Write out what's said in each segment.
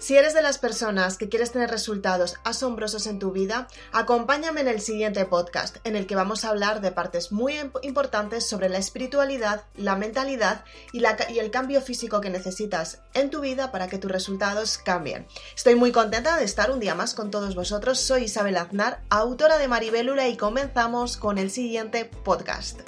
Si eres de las personas que quieres tener resultados asombrosos en tu vida, acompáñame en el siguiente podcast, en el que vamos a hablar de partes muy importantes sobre la espiritualidad, la mentalidad y, el cambio físico que necesitas en tu vida para que tus resultados cambien. Estoy muy contenta de estar un día más con todos vosotros. Soy Isabel Aznar, autora de Maribélula y comenzamos con el siguiente podcast.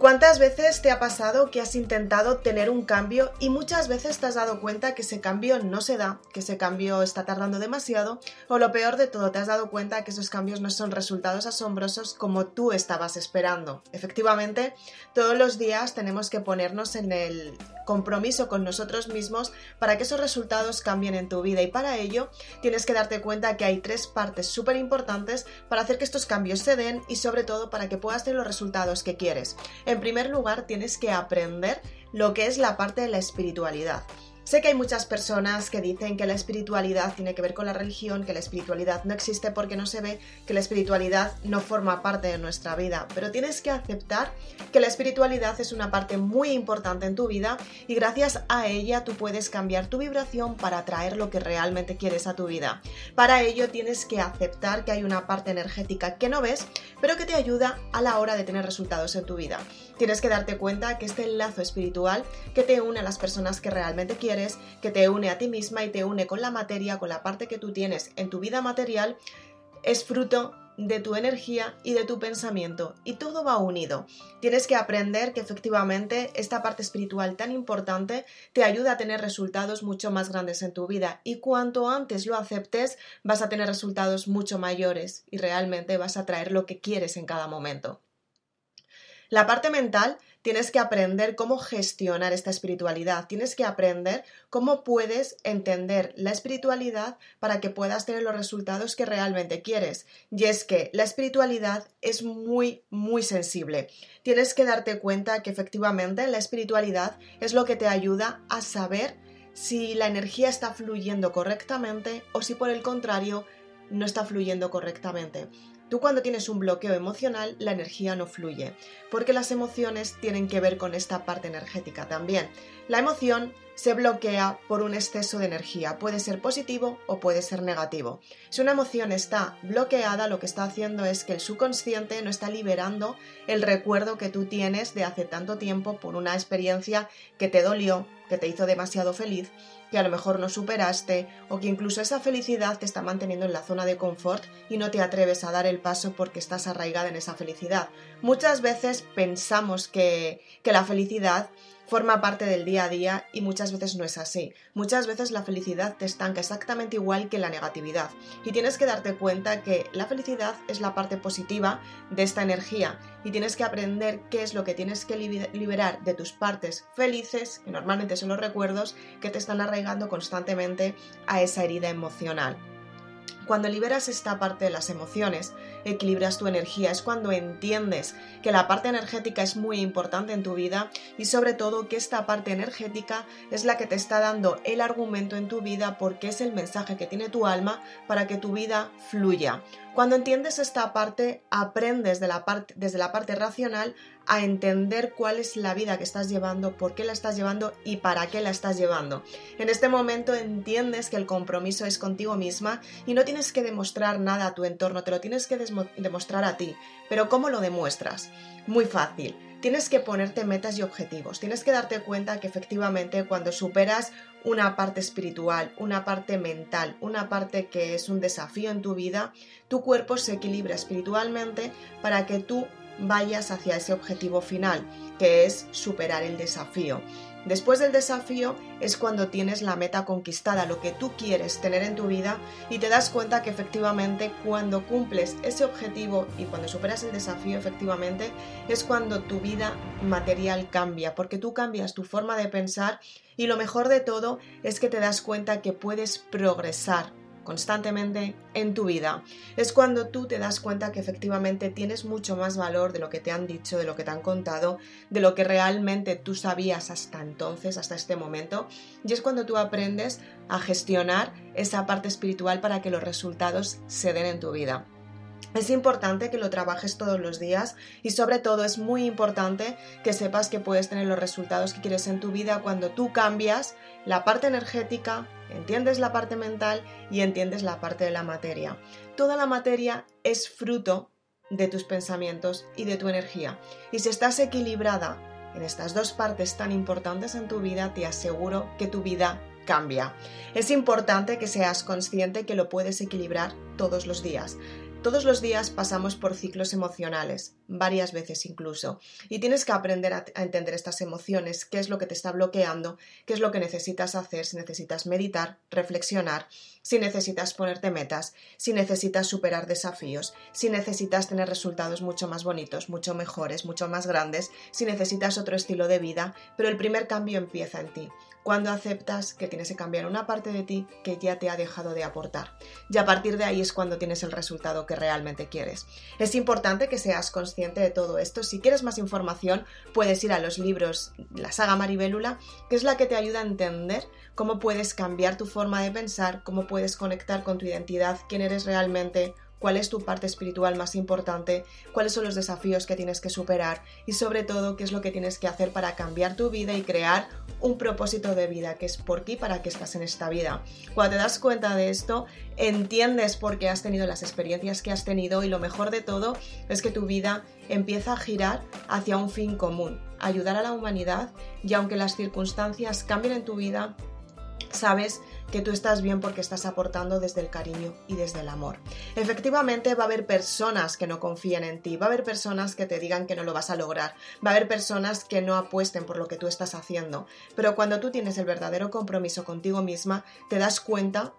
¿Cuántas veces te ha pasado que has intentado tener un cambio y muchas veces te has dado cuenta que ese cambio no se da, que ese cambio está tardando demasiado o lo peor de todo, te has dado cuenta que esos cambios no son resultados asombrosos como tú estabas esperando? Efectivamente, todos los días tenemos que ponernos en el compromiso con nosotros mismos para que esos resultados cambien en tu vida y para ello tienes que darte cuenta que hay tres partes súper importantes para hacer que estos cambios se den y sobre todo para que puedas tener los resultados que quieres. En primer lugar, tienes que aprender lo que es la parte de la espiritualidad. Sé que hay muchas personas que dicen que la espiritualidad tiene que ver con la religión, que la espiritualidad no existe porque no se ve, que la espiritualidad no forma parte de nuestra vida, pero tienes que aceptar que la espiritualidad es una parte muy importante en tu vida y gracias a ella tú puedes cambiar tu vibración para atraer lo que realmente quieres a tu vida. Para ello tienes que aceptar que hay una parte energética que no ves, pero que te ayuda a la hora de tener resultados en tu vida. Tienes que darte cuenta que este lazo espiritual que te une a las personas que realmente quieres que te une a ti misma y te une con la materia, con la parte que tú tienes en tu vida material, es fruto de tu energía y de tu pensamiento y todo va unido. Tienes que aprender que efectivamente esta parte espiritual tan importante te ayuda a tener resultados mucho más grandes en tu vida y cuanto antes lo aceptes vas a tener resultados mucho mayores y realmente vas a traer lo que quieres en cada momento. La parte mental tienes que aprender cómo gestionar esta espiritualidad, tienes que aprender cómo puedes entender la espiritualidad para que puedas tener los resultados que realmente quieres. Y es que la espiritualidad es muy, muy sensible. Tienes que darte cuenta que efectivamente la espiritualidad es lo que te ayuda a saber si la energía está fluyendo correctamente o si por el contrario no está fluyendo correctamente. Tú cuando tienes un bloqueo emocional, la energía no fluye, porque las emociones tienen que ver con esta parte energética también. La emoción se bloquea por un exceso de energía, puede ser positivo o puede ser negativo. Si una emoción está bloqueada, lo que está haciendo es que el subconsciente no está liberando el recuerdo que tú tienes de hace tanto tiempo por una experiencia que te dolió, que te hizo demasiado feliz que a lo mejor no superaste o que incluso esa felicidad te está manteniendo en la zona de confort y no te atreves a dar el paso porque estás arraigada en esa felicidad. Muchas veces pensamos que, que la felicidad forma parte del día a día y muchas veces no es así. Muchas veces la felicidad te estanca exactamente igual que la negatividad y tienes que darte cuenta que la felicidad es la parte positiva de esta energía y tienes que aprender qué es lo que tienes que liberar de tus partes felices, que normalmente son los recuerdos que te están arraigando constantemente a esa herida emocional. Cuando liberas esta parte de las emociones, equilibras tu energía, es cuando entiendes que la parte energética es muy importante en tu vida y sobre todo que esta parte energética es la que te está dando el argumento en tu vida porque es el mensaje que tiene tu alma para que tu vida fluya. Cuando entiendes esta parte, aprendes de la parte, desde la parte racional a entender cuál es la vida que estás llevando, por qué la estás llevando y para qué la estás llevando. En este momento entiendes que el compromiso es contigo misma y no tienes que demostrar nada a tu entorno, te lo tienes que demostrar a ti. Pero ¿cómo lo demuestras? Muy fácil tienes que ponerte metas y objetivos. Tienes que darte cuenta que efectivamente cuando superas una parte espiritual, una parte mental, una parte que es un desafío en tu vida, tu cuerpo se equilibra espiritualmente para que tú vayas hacia ese objetivo final, que es superar el desafío. Después del desafío es cuando tienes la meta conquistada, lo que tú quieres tener en tu vida y te das cuenta que efectivamente cuando cumples ese objetivo y cuando superas el desafío efectivamente es cuando tu vida material cambia, porque tú cambias tu forma de pensar y lo mejor de todo es que te das cuenta que puedes progresar constantemente en tu vida. Es cuando tú te das cuenta que efectivamente tienes mucho más valor de lo que te han dicho, de lo que te han contado, de lo que realmente tú sabías hasta entonces, hasta este momento. Y es cuando tú aprendes a gestionar esa parte espiritual para que los resultados se den en tu vida. Es importante que lo trabajes todos los días y sobre todo es muy importante que sepas que puedes tener los resultados que quieres en tu vida cuando tú cambias la parte energética, entiendes la parte mental y entiendes la parte de la materia. Toda la materia es fruto de tus pensamientos y de tu energía. Y si estás equilibrada en estas dos partes tan importantes en tu vida, te aseguro que tu vida cambia. Es importante que seas consciente que lo puedes equilibrar todos los días. Todos los días pasamos por ciclos emocionales, varias veces incluso, y tienes que aprender a, entender estas emociones, qué es lo que te está bloqueando, qué es lo que necesitas hacer, si necesitas meditar, reflexionar, si necesitas ponerte metas, si necesitas superar desafíos, si necesitas tener resultados mucho más bonitos, mucho mejores, mucho más grandes, si necesitas otro estilo de vida, pero el primer cambio empieza en ti cuando aceptas que tienes que cambiar una parte de ti que ya te ha dejado de aportar. Y a partir de ahí es cuando tienes el resultado que realmente quieres. Es importante que seas consciente de todo esto. Si quieres más información, puedes ir a los libros La saga Maribélula, que es la que te ayuda a entender cómo puedes cambiar tu forma de pensar, cómo puedes conectar con tu identidad, quién eres realmente, cuál es tu parte espiritual más importante, cuáles son los desafíos que tienes que superar y sobre todo qué es lo que tienes que hacer para cambiar tu vida y crear un propósito de vida, que es por ti para qué estás en esta vida. Cuando te das cuenta de esto, entiendes por qué has tenido las experiencias que has tenido y lo mejor de todo es que tu vida empieza a girar hacia un fin común, ayudar a la humanidad y aunque las circunstancias cambien en tu vida, sabes que tú estás bien porque estás aportando desde el cariño y desde el amor. Efectivamente va a haber personas que no confíen en ti, va a haber personas que te digan que no lo vas a lograr, va a haber personas que no apuesten por lo que tú estás haciendo, pero cuando tú tienes el verdadero compromiso contigo misma, te das cuenta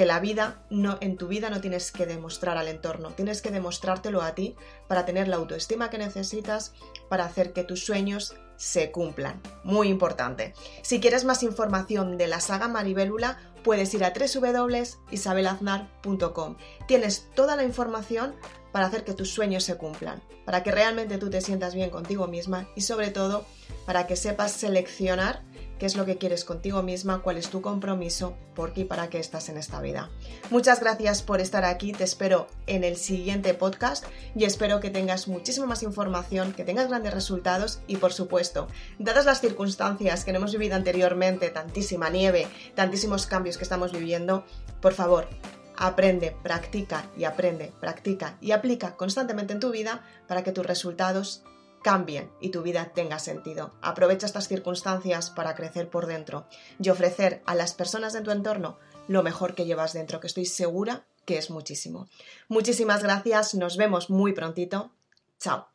que la vida no en tu vida no tienes que demostrar al entorno, tienes que demostrártelo a ti para tener la autoestima que necesitas para hacer que tus sueños se cumplan. Muy importante. Si quieres más información de la saga Maribélula, puedes ir a www.isabelaznar.com. Tienes toda la información para hacer que tus sueños se cumplan, para que realmente tú te sientas bien contigo misma y sobre todo para que sepas seleccionar qué es lo que quieres contigo misma, cuál es tu compromiso, por qué y para qué estás en esta vida. Muchas gracias por estar aquí, te espero en el siguiente podcast y espero que tengas muchísima más información, que tengas grandes resultados y por supuesto, dadas las circunstancias que no hemos vivido anteriormente, tantísima nieve, tantísimos cambios que estamos viviendo, por favor, aprende, practica y aprende, practica y aplica constantemente en tu vida para que tus resultados cambien y tu vida tenga sentido. Aprovecha estas circunstancias para crecer por dentro y ofrecer a las personas de tu entorno lo mejor que llevas dentro, que estoy segura que es muchísimo. Muchísimas gracias, nos vemos muy prontito. Chao.